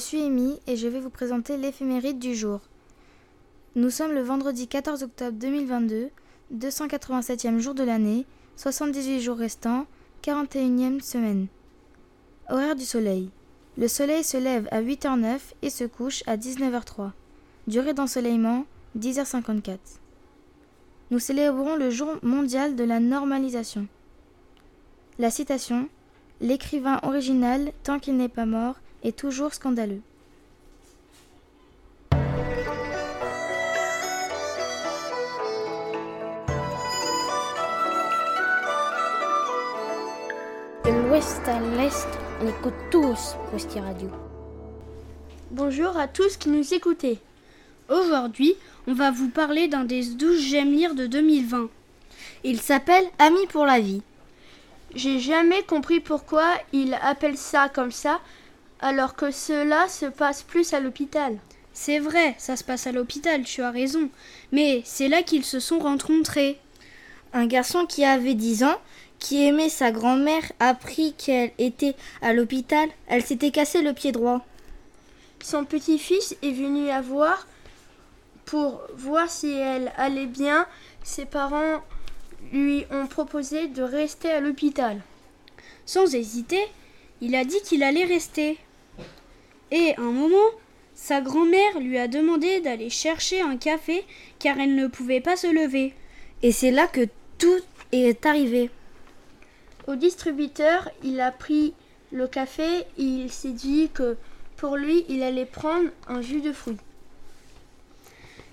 suis Amy et je vais vous présenter l'éphéméride du jour. Nous sommes le vendredi 14 octobre 2022, 287e jour de l'année, 78 jours restants, 41e semaine. Horaire du soleil. Le soleil se lève à 8h09 et se couche à 19h03. Durée d'ensoleillement 10h54. Nous célébrons le jour mondial de la normalisation. La citation L'écrivain original, tant qu'il n'est pas mort, est toujours scandaleux. De l'ouest à l'est, on écoute tous Westy Radio. Bonjour à tous qui nous écoutez. Aujourd'hui, on va vous parler d'un des 12 j'aime lire de 2020. Il s'appelle Amis pour la vie. J'ai jamais compris pourquoi il appelle ça comme ça, alors que cela se passe plus à l'hôpital. C'est vrai, ça se passe à l'hôpital, tu as raison. Mais c'est là qu'ils se sont rencontrés. Un garçon qui avait 10 ans, qui aimait sa grand-mère, apprit qu'elle était à l'hôpital. Elle s'était cassé le pied droit. Son petit-fils est venu la voir pour voir si elle allait bien. Ses parents lui ont proposé de rester à l'hôpital. Sans hésiter, il a dit qu'il allait rester. Et un moment, sa grand-mère lui a demandé d'aller chercher un café car elle ne pouvait pas se lever. Et c'est là que tout est arrivé. Au distributeur, il a pris le café et il s'est dit que pour lui, il allait prendre un jus de fruits.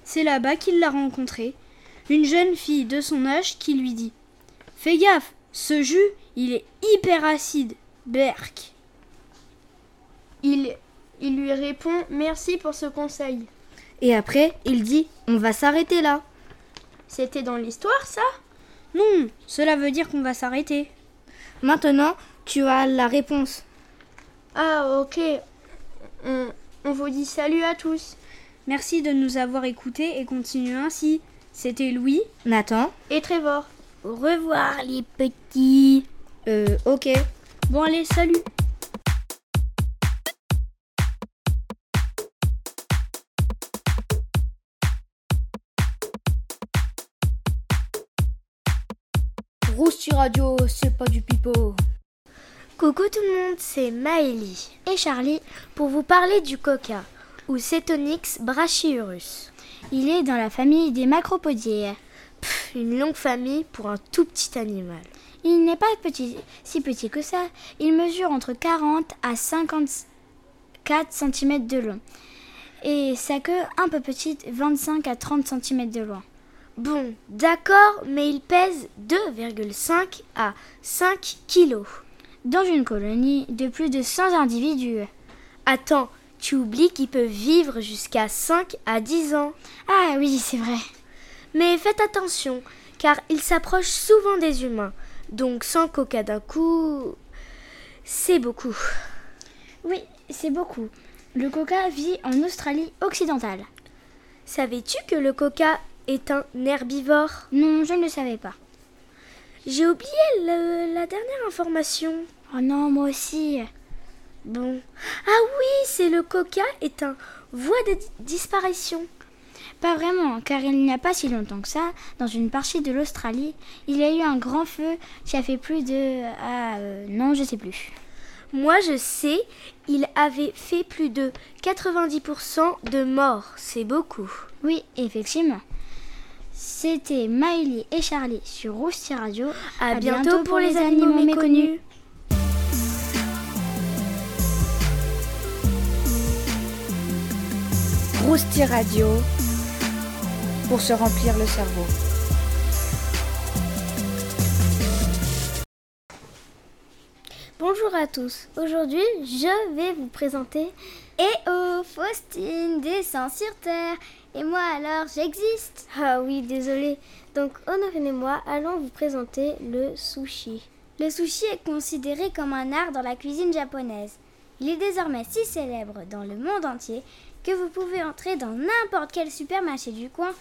C'est là-bas qu'il l'a rencontrée, une jeune fille de son âge qui lui dit Fais gaffe, ce jus, il est hyper acide, berk. Il, il lui répond Merci pour ce conseil. Et après, il dit On va s'arrêter là. C'était dans l'histoire, ça? Non, cela veut dire qu'on va s'arrêter. Maintenant, tu as la réponse. Ah, ok. On, on vous dit salut à tous. Merci de nous avoir écoutés et continuez ainsi. C'était Louis, Nathan et Trevor. Au revoir les petits. Euh, ok. Bon allez, salut. Rousti Radio, c'est pas du pipeau. Coucou tout le monde, c'est Maëlie et Charlie pour vous parler du coca, ou Cetonix brachyurus. Il est dans la famille des macropodiaires. Une longue famille pour un tout petit animal. Il n'est pas petit, si petit que ça. Il mesure entre 40 à 54 cm de long. Et sa queue un peu petite, 25 à 30 cm de long. Bon, d'accord, mais il pèse 2,5 à 5 kg. Dans une colonie de plus de 100 individus. Attends, tu oublies qu'il peut vivre jusqu'à 5 à 10 ans. Ah oui, c'est vrai. Mais faites attention, car il s'approche souvent des humains. Donc sans coca d'un coup, c'est beaucoup. Oui, c'est beaucoup. Le coca vit en Australie occidentale. Savais-tu que le coca est un herbivore Non, je ne le savais pas. J'ai oublié le- la dernière information. Oh non, moi aussi. Bon. Ah oui, c'est le coca est un voie de di- disparition. Pas vraiment, car il n'y a pas si longtemps que ça, dans une partie de l'Australie, il y a eu un grand feu qui a fait plus de... Ah, euh, non, je sais plus. Moi, je sais, il avait fait plus de 90% de morts. C'est beaucoup. Oui, effectivement. C'était Miley et Charlie sur Rousti Radio. À, bientôt, pour les animaux méconnus. Rousti Radio pour se remplir le cerveau. Bonjour à tous. Aujourd'hui, je vais vous présenter Eh oh, Faustine descend sur Terre. Et moi alors, j'existe. Ah oui, désolé. Donc, Honorine et moi allons vous présenter le sushi. Le sushi est considéré comme un art dans la cuisine japonaise. Il est désormais si célèbre dans le monde entier que vous pouvez entrer dans n'importe quel supermarché du coin,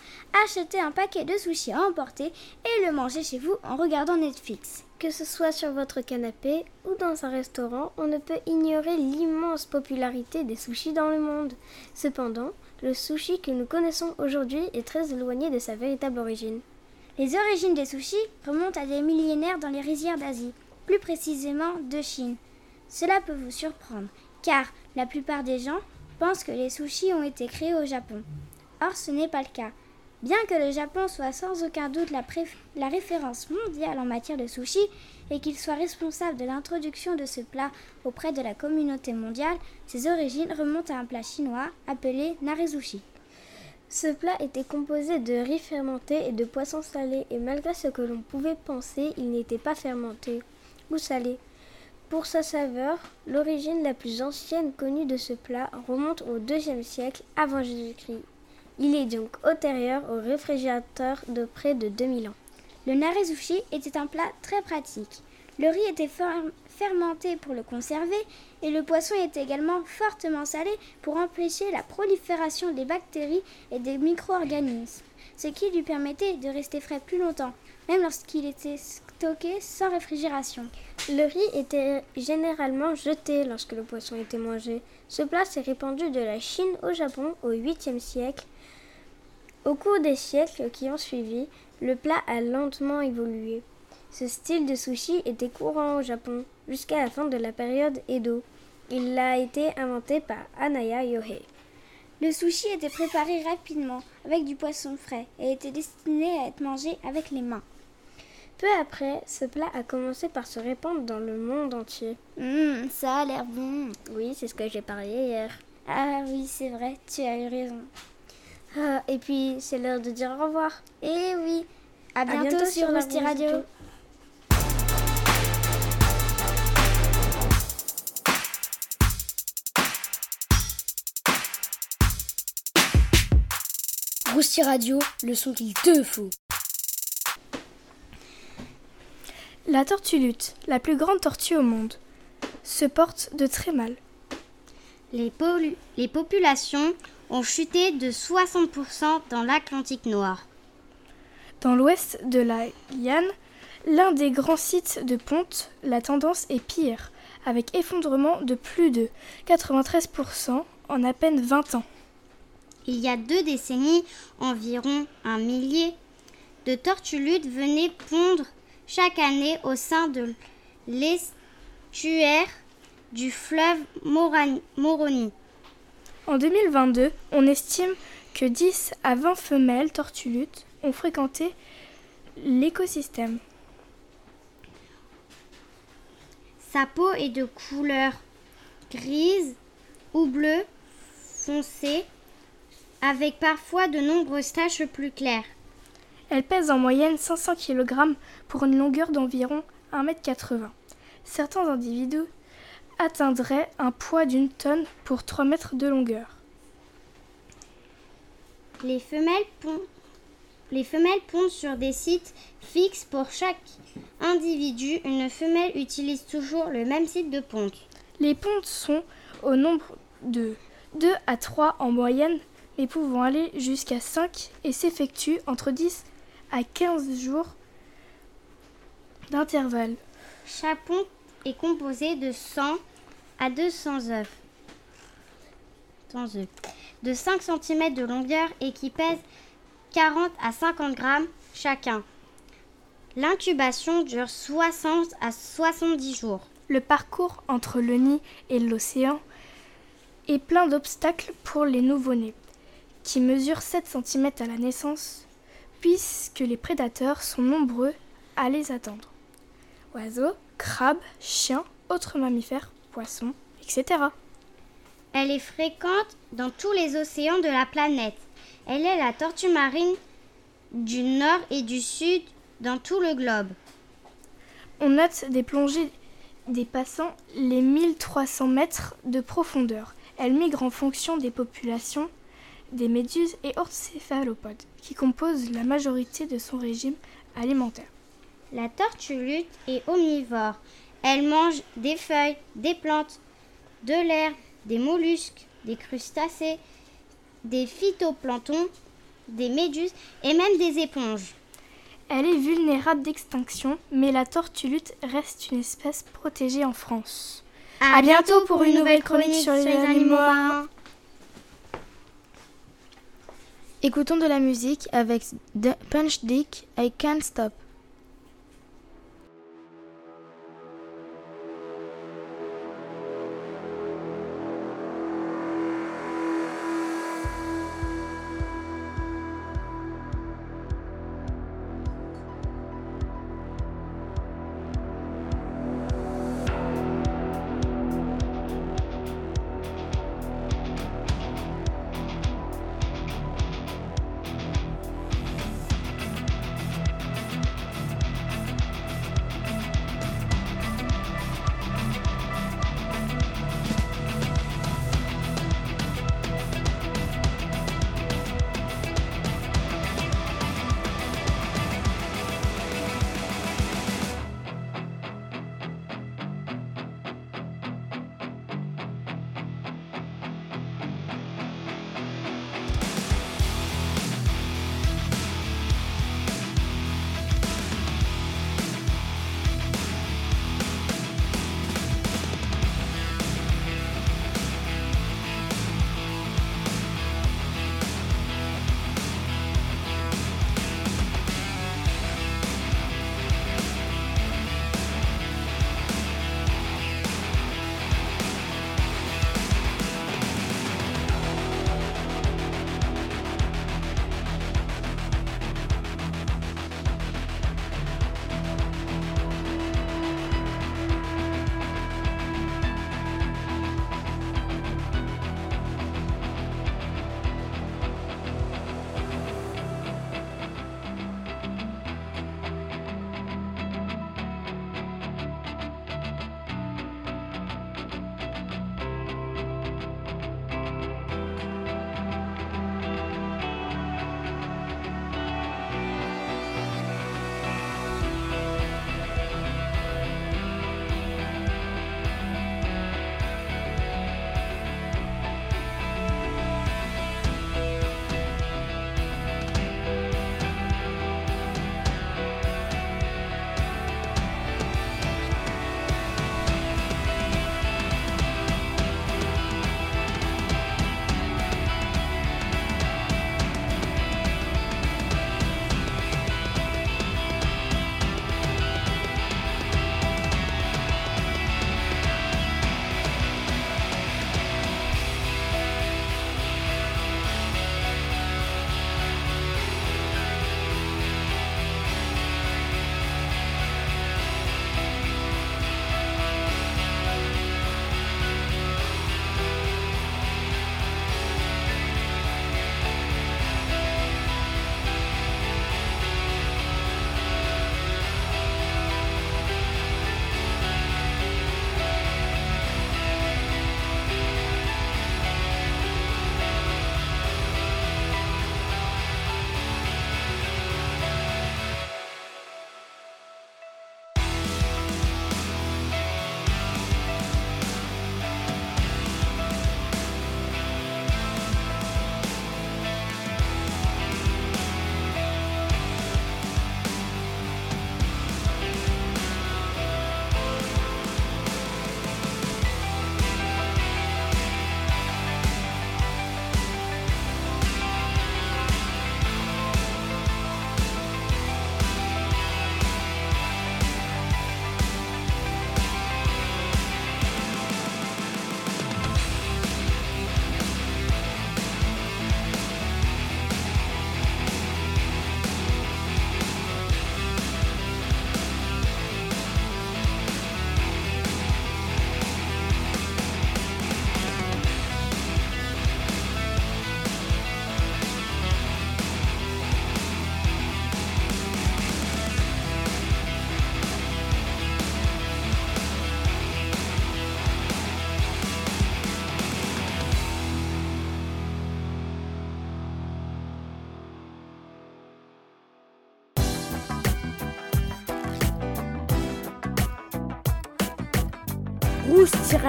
acheter un paquet de sushis à emporter et le manger chez vous en regardant Netflix. Que ce soit sur votre canapé ou dans un restaurant, on ne peut ignorer l'immense popularité des sushis dans le monde. Cependant, le sushi que nous connaissons aujourd'hui est très éloigné de sa véritable origine. Les origines des sushis remontent à des millénaires dans les rizières d'Asie, plus précisément de Chine. Cela peut vous surprendre, car la plupart des gens pensent que les sushis ont été créés au Japon. Or, ce n'est pas le cas. Bien que le Japon soit sans aucun doute la, référence mondiale en matière de sushi et qu'il soit responsable de l'introduction de ce plat auprès de la communauté mondiale, ses origines remontent à un plat chinois appelé narezushi. Ce plat était composé de riz fermenté et de poissons salés et malgré ce que l'on pouvait penser, il n'était pas fermenté ou salé. Pour sa saveur, l'origine la plus ancienne connue de ce plat remonte au IIe siècle avant Jésus-Christ. Il est donc antérieur au réfrigérateur de près de 2000 ans. Le narezushi était un plat très pratique. Le riz était fermenté pour le conserver et le poisson était également fortement salé pour empêcher la prolifération des bactéries et des micro-organismes, ce qui lui permettait de rester frais plus longtemps, même lorsqu'il était stocké sans réfrigération. Le riz était généralement jeté lorsque le poisson était mangé. Ce plat s'est répandu de la Chine au Japon au 8e siècle au cours des siècles qui ont suivi, le plat a lentement évolué. Ce style de sushi était courant au Japon jusqu'à la fin de la période Edo. Il a été inventé par Anaya Yohei. Le sushi était préparé rapidement avec du poisson frais et était destiné à être mangé avec les mains. Peu après, ce plat a commencé par se répandre dans le monde entier. Hum, ça a l'air bon. Oui, c'est ce que j'ai parlé hier. Ah oui, c'est vrai, tu as eu raison. Ah, et puis, c'est l'heure de dire au revoir. Eh oui, à bientôt, sur, sur Radio. Rousti Radio, le son qu'il te faut. La tortue lutte, la plus grande tortue au monde, se porte de très mal. Les, les populations ont chuté de 60% dans l'Atlantique noir. Dans l'ouest de la Yann, l'un des grands sites de ponte, la tendance est pire, avec effondrement de plus de 93% en à peine 20 ans. Il y a deux décennies, environ un millier de tortuludes venaient pondre chaque année au sein de l'estuaire du fleuve Moroni. En 2022, on estime que 10 à 20 femelles tortulutes ont fréquenté l'écosystème. Sa peau est de couleur grise ou bleu foncé, avec parfois de nombreuses taches plus claires. Elle pèse en moyenne 500 kg pour une longueur d'environ 1,80 m. Certains individus atteindrait un poids d'une tonne pour 3 mètres de longueur. Les femelles, pondent, les femelles pondent sur des sites fixes pour chaque individu. Une femelle utilise toujours le même site de ponte. Les pontes sont au nombre de 2 à 3 en moyenne, mais pouvant aller jusqu'à 5 et s'effectuent entre 10 à 15 jours d'intervalle. Chaque ponte est composé de 100 à 200 œufs, de 5 cm de longueur et qui pèsent 40 à 50 grammes chacun. L'incubation dure 60 à 70 jours. Le parcours entre le nid et l'océan est plein d'obstacles pour les nouveau-nés, qui mesurent 7 cm à la naissance, puisque les prédateurs sont nombreux à les attendre. Oiseaux, crabes, chiens, autres mammifères, poissons, etc. Elle est fréquente dans tous les océans de la planète. Elle est la tortue marine du nord et du sud dans tout le globe. On note des plongées dépassant les 1300 mètres de profondeur. Elle migre en fonction des populations des méduses et autres céphalopodes qui composent la majorité de son régime alimentaire. La tortue lutte est omnivore. Elle mange des feuilles, des plantes, de l'herbe, des mollusques, des crustacés des phytoplanctons, des méduses et même des éponges. Elle est vulnérable d'extinction, mais la tortue reste une espèce protégée en France. À, bientôt pour une nouvelle chronique sur les animaux marins. Écoutons de la musique avec Punch Dick, I Can't Stop.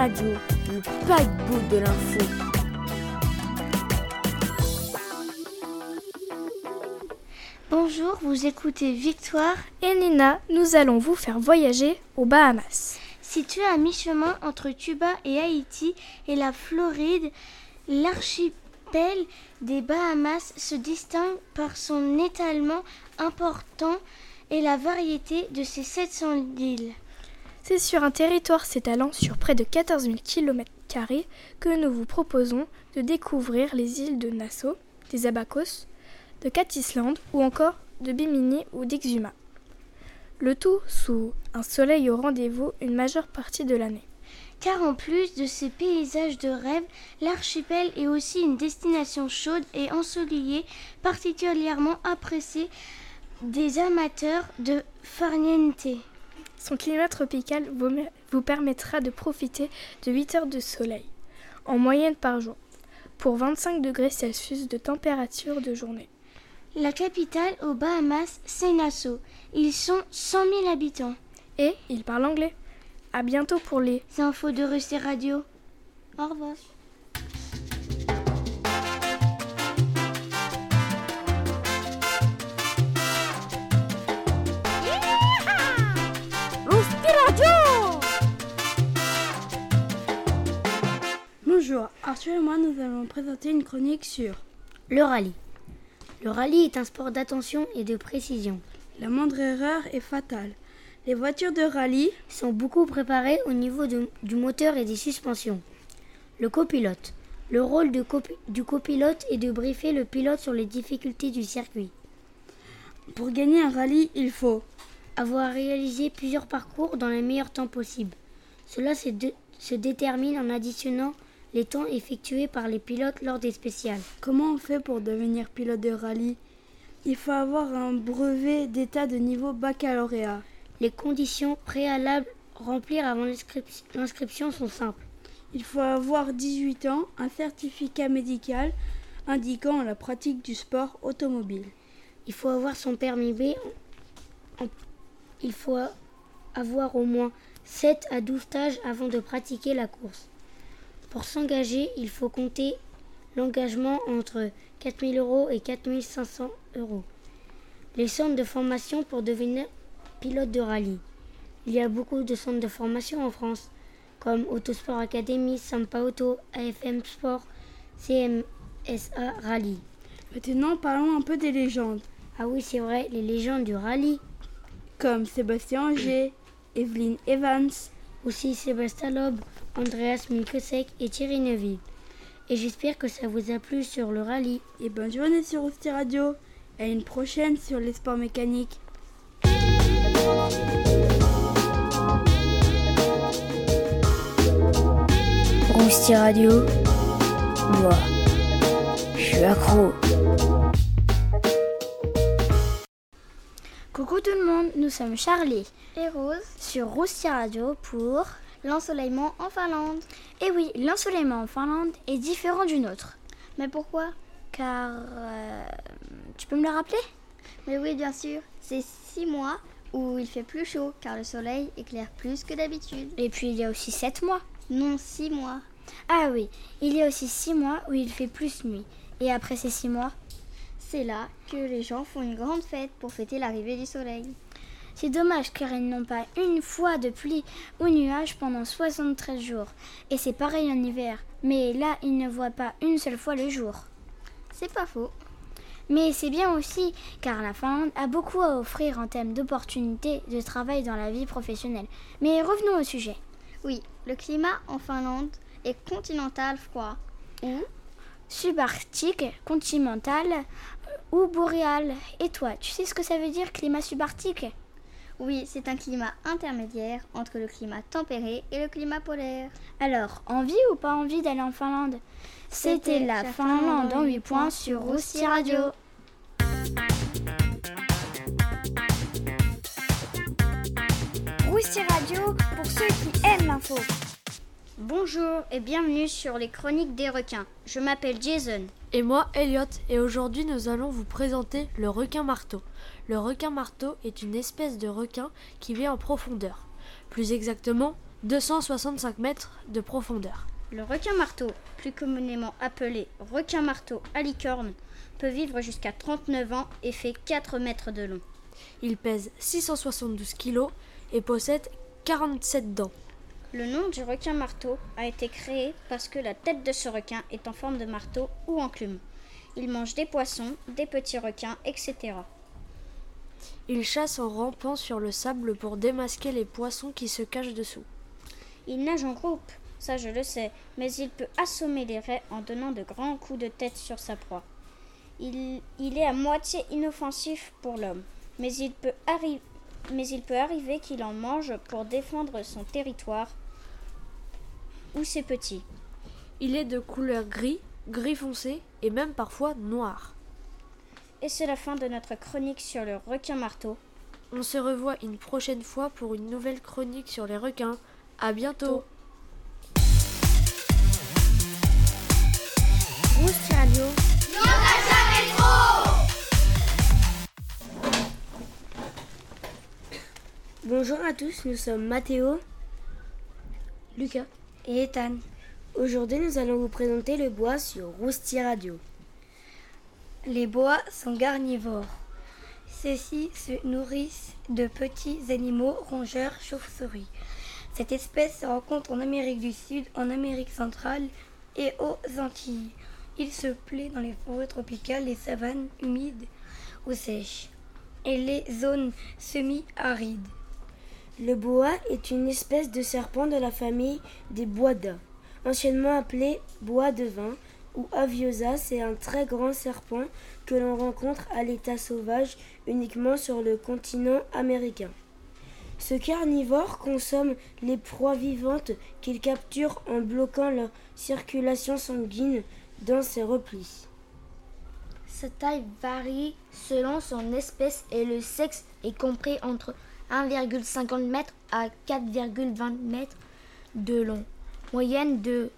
le de l'info. Bonjour, vous écoutez Victoire et Nina. Nous allons vous faire voyager aux Bahamas. Situé à mi-chemin entre Cuba et Haïti et la Floride, l'archipel des Bahamas se distingue par son étalement important et la variété de ses 700 îles. C'est sur un territoire s'étalant sur près de 14 000 km que nous vous proposons de découvrir les îles de Nassau, des Abacos, de Cat Island ou encore de Bimini ou d'Ixuma. Le tout sous un soleil au rendez-vous une majeure partie de l'année. Car en plus de ces paysages de rêve, l'archipel est aussi une destination chaude et ensoleillée particulièrement appréciée des amateurs de farniente. Son climat tropical vous permettra de profiter de 8 heures de soleil, en moyenne par jour, pour 25 degrés Celsius de température de journée. La capitale aux Bahamas, c'est Nassau. Ils sont 100 000 habitants. Et ils parlent anglais. À bientôt pour les infos de Russie Radio. Au revoir. Arthur et moi nous allons présenter une chronique sur le rallye. Le rallye est un sport d'attention et de précision. La moindre erreur est fatale. Les voitures de rallye sont beaucoup préparées au niveau du moteur et des suspensions. Le copilote. Le rôle du copilote est de briefer le pilote sur les difficultés du circuit. Pour gagner un rallye, il faut avoir réalisé plusieurs parcours dans les meilleurs temps possibles. Cela se détermine en additionnant les temps effectués par les pilotes lors des spéciales. Comment on fait pour devenir pilote de rallye? Il faut avoir un brevet d'état de niveau baccalauréat. Les conditions préalables remplir avant l'inscription sont simples. Il faut avoir 18 ans, un certificat médical indiquant la pratique du sport automobile. Il faut avoir son permis B. Il faut avoir au moins 7 à 12 stages avant de pratiquer la course. Pour s'engager, il faut compter l'engagement entre 4 000 euros et 4 500 euros. Les centres de formation pour devenir pilote de rallye. Il y a beaucoup de centres de formation en France, comme Autosport Academy, Sampa Auto, AFM Sport, CMSA Rallye. Maintenant, parlons un peu des légendes. Ah oui, c'est vrai, les légendes du rallye. Comme Sébastien Auger, Evelyne Evans. Aussi Sébastien Loeb, Andreas Milkesek et Thierry Neuville. Et j'espère que ça vous a plu sur le rallye. Et bonne journée sur Rousti Radio. Et à une prochaine sur les sports mécaniques. Rousti Radio. Moi, je suis accro. Coucou tout le monde, nous sommes Charlie et Rose sur Rousti Radio pour L'ensoleillement en Finlande. Et eh oui, l'ensoleillement en Finlande est différent du nôtre. Mais pourquoi? Car... Euh, tu peux me le rappeler? Mais oui, bien sûr. C'est six mois où il fait plus chaud car le soleil éclaire plus que d'habitude. Et puis il y a aussi sept mois. Non, six mois. Ah oui, il y a aussi six mois où il fait plus nuit. Et après ces six mois? C'est là que les gens font une grande fête pour fêter l'arrivée du soleil. C'est dommage car ils n'ont pas une fois de pluie ou nuage pendant 73 jours. Et c'est pareil en hiver. Mais là, ils ne voient pas une seule fois le jour. C'est pas faux. Mais c'est bien aussi car la Finlande a beaucoup à offrir en termes d'opportunités de travail dans la vie professionnelle. Mais revenons au sujet. Oui, le climat en Finlande est continental froid ou subarctique, continental ou boréal. Et toi, tu sais ce que ça veut dire climat subarctique? Oui, c'est un climat intermédiaire entre le climat tempéré et le climat polaire. Alors, envie ou pas envie d'aller en Finlande? C'était la Finlande en 8 points sur Roussi Radio. Roussi Radio pour ceux qui aiment l'info. Bonjour et bienvenue sur les chroniques des requins. Je m'appelle Jason. Et moi, Elliot, et aujourd'hui nous allons vous présenter le requin marteau. Le requin marteau est une espèce de requin qui vit en profondeur. Plus exactement, 265 mètres de profondeur. Le requin marteau, plus communément appelé requin marteau à licorne, peut vivre jusqu'à 39 ans et fait 4 mètres de long. Il pèse 672 kg et possède 47 dents. Le nom du requin marteau a été créé parce que la tête de ce requin est en forme de marteau ou enclume. Il mange des poissons, des petits requins, etc. Il chasse en rampant sur le sable pour démasquer les poissons qui se cachent dessous. Il nage en groupe, ça je le sais, mais il peut assommer les raies en donnant de grands coups de tête sur sa proie. Il, il est à moitié inoffensif pour l'homme, mais il peut, mais il peut arriver qu'il en mange pour défendre son territoire ou ses petits. Il est de couleur gris, gris foncé et même parfois noir. Et c'est la fin de notre chronique sur le requin marteau. On se revoit une prochaine fois pour une nouvelle chronique sur les requins. À bientôt. Radio. Bonjour à tous, nous sommes Mathéo, Lucas et Ethan. Aujourd'hui, nous allons vous présenter le bois sur Rousti Radio. Les bois sont carnivores. Ceux-ci se nourrissent de petits animaux rongeurs chauves-souris. Cette espèce se rencontre en Amérique du Sud, en Amérique centrale et aux Antilles. Il se plaît dans les forêts tropicales, les savanes humides ou sèches et les zones semi-arides. Le boa est une espèce de serpent de la famille des boidas, anciennement appelé bois de vin ou aviosa. C'est un très grand serpent que l'on rencontre à l'état sauvage uniquement sur le continent américain. Ce carnivore consomme les proies vivantes qu'il capture en bloquant leur circulation sanguine dans ses replis. Sa taille varie selon son espèce et le sexe est compris entre 1,50 m à 4,20 m de long, moyenne de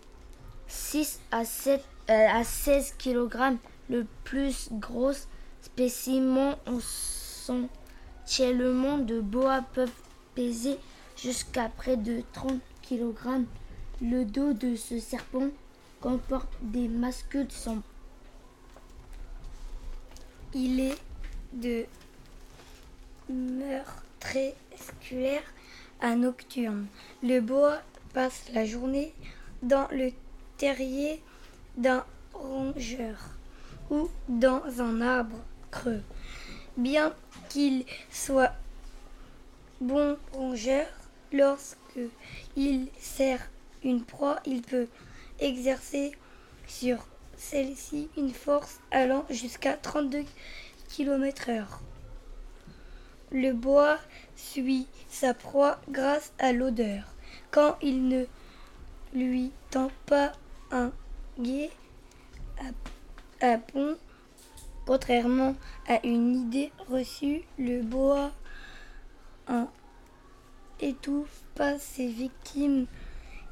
6 à, 7, euh, à 16 kg. Le plus gros spécimen essentiellement de bois peuvent peser jusqu'à près de 30 kg. Le dos de ce serpent comporte des mascules sans. Il est de meurtre très sculaire à nocturne. Le bois passe la journée dans le terrier d'un rongeur ou dans un arbre creux. Bien qu'il soit bon rongeur, lorsque il sert une proie, il peut exercer sur celle-ci une force allant jusqu'à 32 km/h. Le bois suit sa proie grâce à l'odeur. Quand il ne lui tend pas un guet à, pont, contrairement à une idée reçue, le bois étouffe pas ses victimes.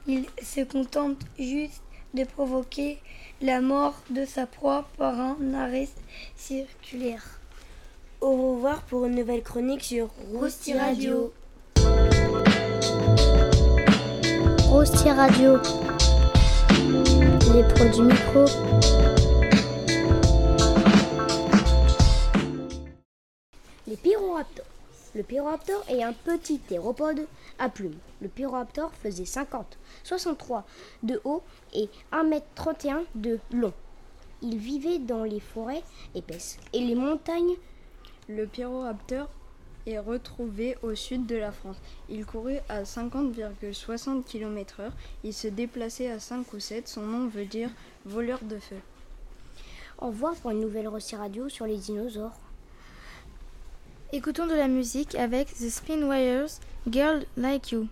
Il se contente juste de provoquer la mort de sa proie par un arrêt circulaire. Au revoir pour une nouvelle chronique sur Rousti Radio. Rousti Radio. Les produits micro. Les pyroraptors. Le pyroraptor est un petit théropode à plumes. Le pyroraptor faisait 50, 63 de haut et 1m31 de long. Il vivait dans les forêts épaisses et les montagnes le Pyroraptor est retrouvé au sud de la France. Il courait à 50,60 km/h. Il se déplaçait à 5 ou 7. Son nom veut dire voleur de feu. Au revoir pour une nouvelle Rossi Radio sur les dinosaures. Écoutons de la musique avec The Spinwires, Girl Like You.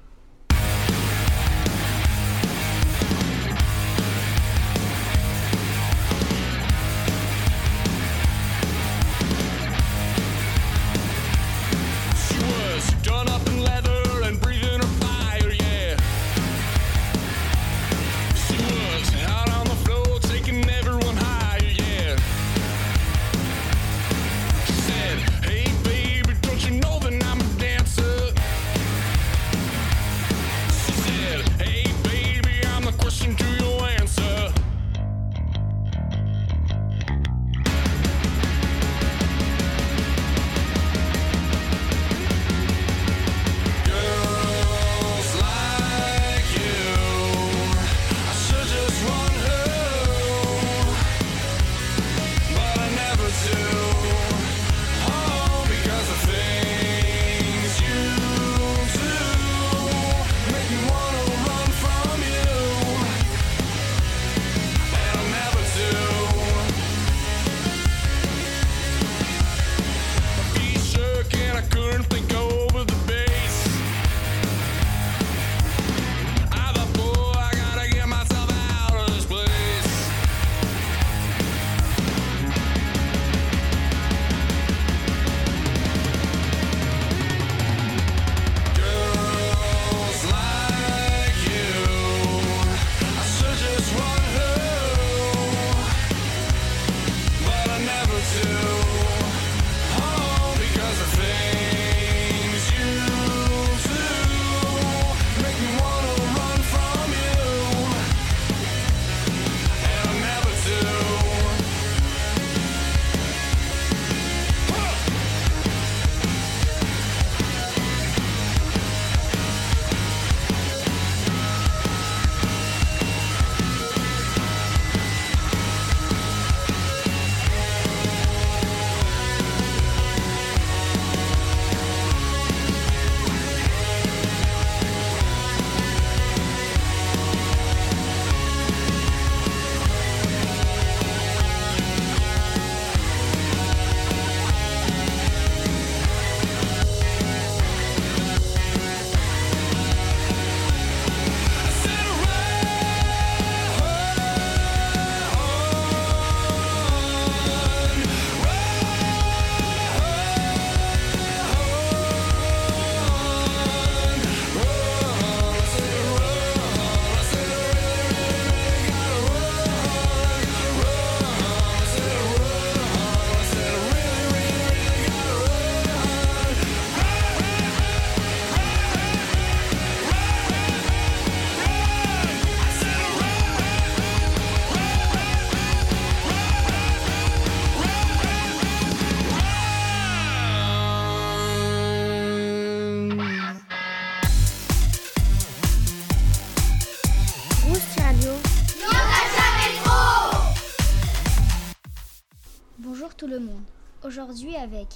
Aujourd'hui avec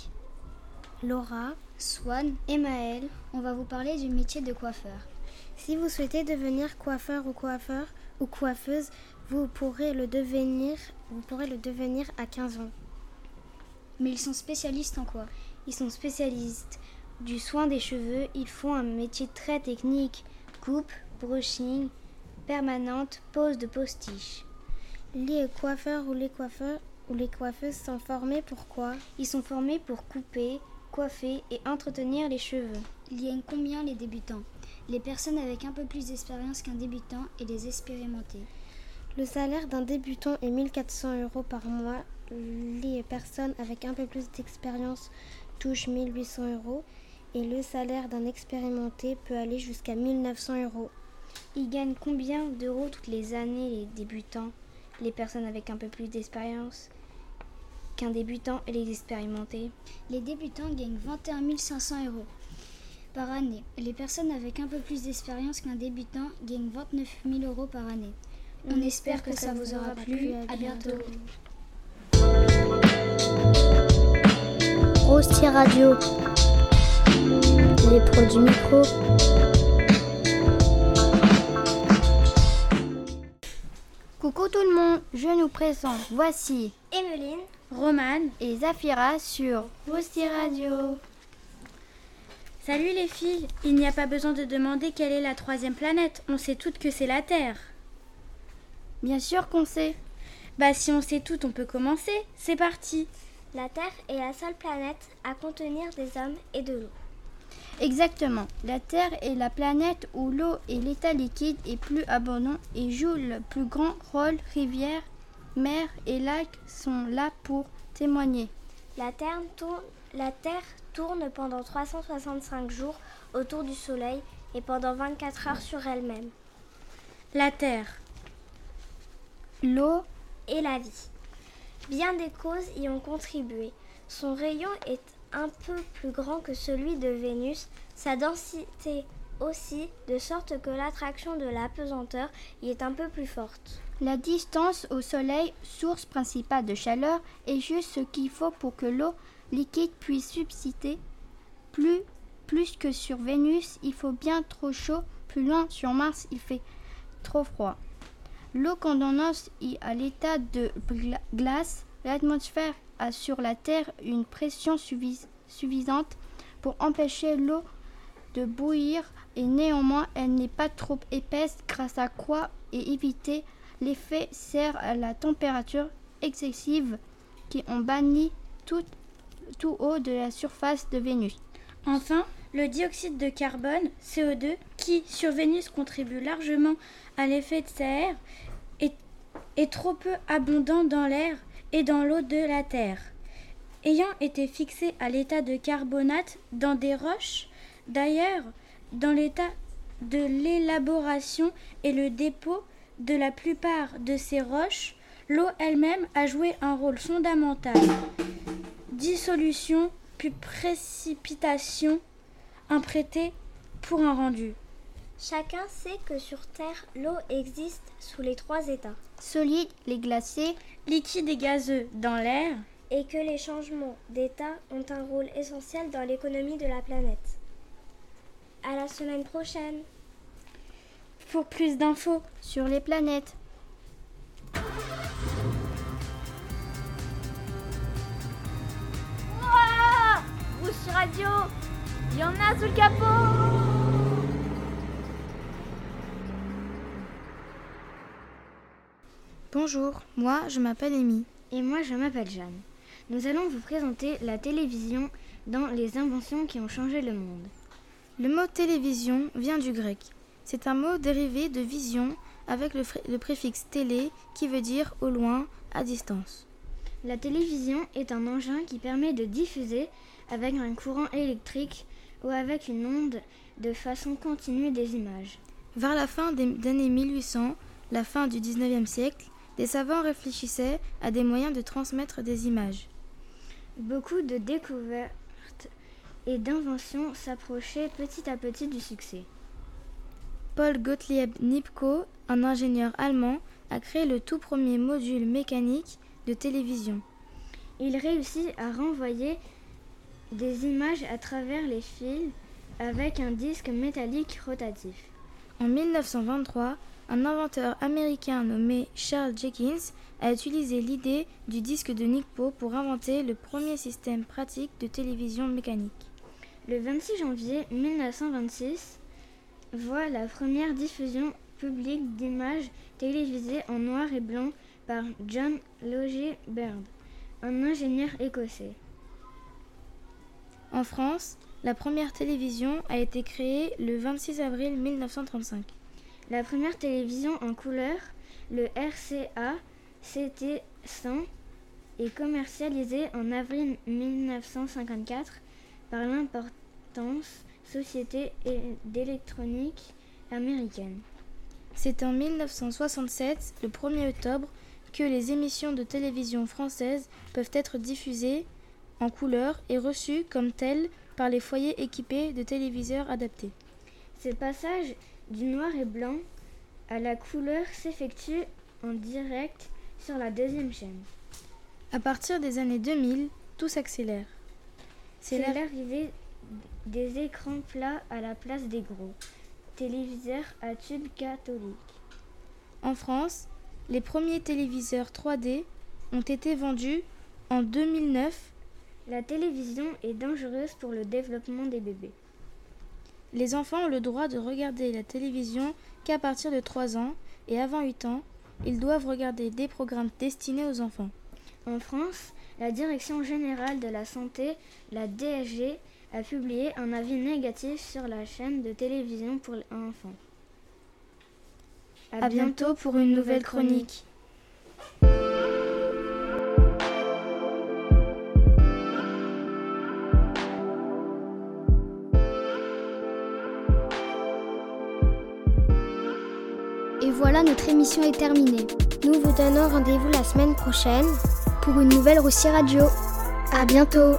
Laura, Swan et Maël, on va vous parler du métier de coiffeur. Si vous souhaitez devenir coiffeur ou coiffeur ou coiffeuse, vous pourrez le devenir, vous pourrez le devenir à 15 ans. Mais ils sont spécialistes en quoi? Ils sont spécialistes du soin des cheveux, ils font un métier très technique, coupe, brushing, permanente, pose de postiche. Les coiffeurs ou les coiffeurs ou les coiffeuses sont formés pour quoi Ils sont formés pour couper, coiffer et entretenir les cheveux. Il y a combien les débutants? Les personnes avec un peu plus d'expérience qu'un débutant et les expérimentés. Le salaire d'un débutant est 1400 euros par mois. Les personnes avec un peu plus d'expérience touchent 1800 euros et le salaire d'un expérimenté peut aller jusqu'à 1900 euros. Ils gagnent combien d'euros toutes les années les débutants, les personnes avec un peu plus d'expérience? Qu'un débutant et les expérimentés Les débutants gagnent 21 500 euros par année. Les personnes avec un peu plus d'expérience qu'un débutant gagnent 29 000 euros par année. On, espère que, ça, vous aura plu. À bientôt. Rosti Radio. Les pros du micro. Coucou tout le monde, je nous présente. Voici Emeline, Romane et Zafira sur Rosti Radio. Salut les filles, il n'y a pas besoin de demander quelle est la troisième planète, on sait toutes que c'est la Terre. Bien sûr qu'on sait. Bah si on sait tout, on peut commencer. C'est parti. La Terre est la seule planète à contenir des hommes et de l'eau. Exactement. La Terre est la planète où l'eau et l'état liquide est plus abondant et joue le plus grand rôle. Rivières, mers et lacs sont là pour témoigner. La Terre tourne, la Terre tourne pendant 365 jours autour du Soleil et pendant 24 heures sur elle-même. La Terre l'eau et la vie. Bien des causes y ont contribué. Son rayon est un peu plus grand que celui de Vénus, sa densité aussi, de sorte que l'attraction de la pesanteur y est un peu plus forte. La distance au Soleil, source principale de chaleur, est juste ce qu'il faut pour que l'eau liquide puisse subsister. Plus, que sur Vénus, il faut bien trop chaud. Plus loin, sur Mars, il fait trop froid. L'eau condense est à l'état de glace. L'atmosphère a sur la Terre une pression suffisante pour empêcher l'eau de bouillir et néanmoins elle n'est pas trop épaisse grâce à quoi et éviter l'effet serre à la température excessive qui ont banni tout, tout haut de la surface de Vénus. Enfin, le dioxyde de carbone, CO2, qui sur Vénus contribue largement à l'effet de serre, est trop peu abondant dans l'air et dans l'eau de la Terre. Ayant été fixé à l'état de carbonate dans des roches, d'ailleurs, dans l'état de l'élaboration et le dépôt de la plupart de ces roches, l'eau elle-même a joué un rôle fondamental. Dissolution, puis précipitation, un prêté pour un rendu. Chacun sait que sur Terre, l'eau existe sous les trois états. Solide, les glacés, liquide et gazeux dans l'air. Et que les changements d'état ont un rôle essentiel dans l'économie de la planète. À la semaine prochaine. Pour plus d'infos sur les planètes. Rousse Radio Il y en a sous le capot Bonjour, moi je m'appelle Amy. Et moi je m'appelle Jeanne. Nous allons vous présenter la télévision dans les inventions qui ont changé le monde. Le mot télévision vient du grec. C'est un mot dérivé de vision avec le, le, préfixe télé qui veut dire au loin, à distance. La télévision est un engin qui permet de diffuser avec un courant électrique ou avec une onde de façon continue des images. Vers la fin des années 1800, la fin du 19e siècle, les savants réfléchissaient à des moyens de transmettre des images. Beaucoup de découvertes et d'inventions s'approchaient petit à petit du succès. Paul Gottlieb Nipkow, un ingénieur allemand, a créé le tout premier module mécanique de télévision. Il réussit à renvoyer des images à travers les fils avec un disque métallique rotatif. En 1923, un inventeur américain nommé Charles Jenkins a utilisé l'idée du disque de Nickpo pour inventer le premier système pratique de télévision mécanique. Le 26 janvier 1926 voit la première diffusion publique d'images télévisées en noir et blanc par John Logie Baird, un ingénieur écossais. En France, la première télévision a été créée le 26 avril 1935. La première télévision en couleur, le RCA CT 100, est commercialisée en avril 1954 par l'importance Société d'électronique américaine. C'est en 1967, le 1er octobre, que les émissions de télévision françaises peuvent être diffusées en couleur et reçues comme telles par les foyers équipés de téléviseurs adaptés. Ce passage du noir et blanc à la couleur s'effectue en direct sur la deuxième chaîne. À partir des années 2000, tout s'accélère. C'est l'arrivée des écrans plats à la place des gros téléviseurs à tube catholique. En France, les premiers téléviseurs 3D ont été vendus en 2009. La télévision est dangereuse pour le développement des bébés. Les enfants ont le droit de regarder la télévision qu'à partir de 3 ans et avant 8 ans, ils doivent regarder des programmes destinés aux enfants. En France, la Direction générale de la santé, la DSG, a publié un avis négatif sur la chaîne de télévision pour enfants. A, bientôt pour une nouvelle chronique. Et voilà, notre émission est terminée. Nous vous donnons rendez-vous la semaine prochaine pour une nouvelle Russie Radio. À bientôt!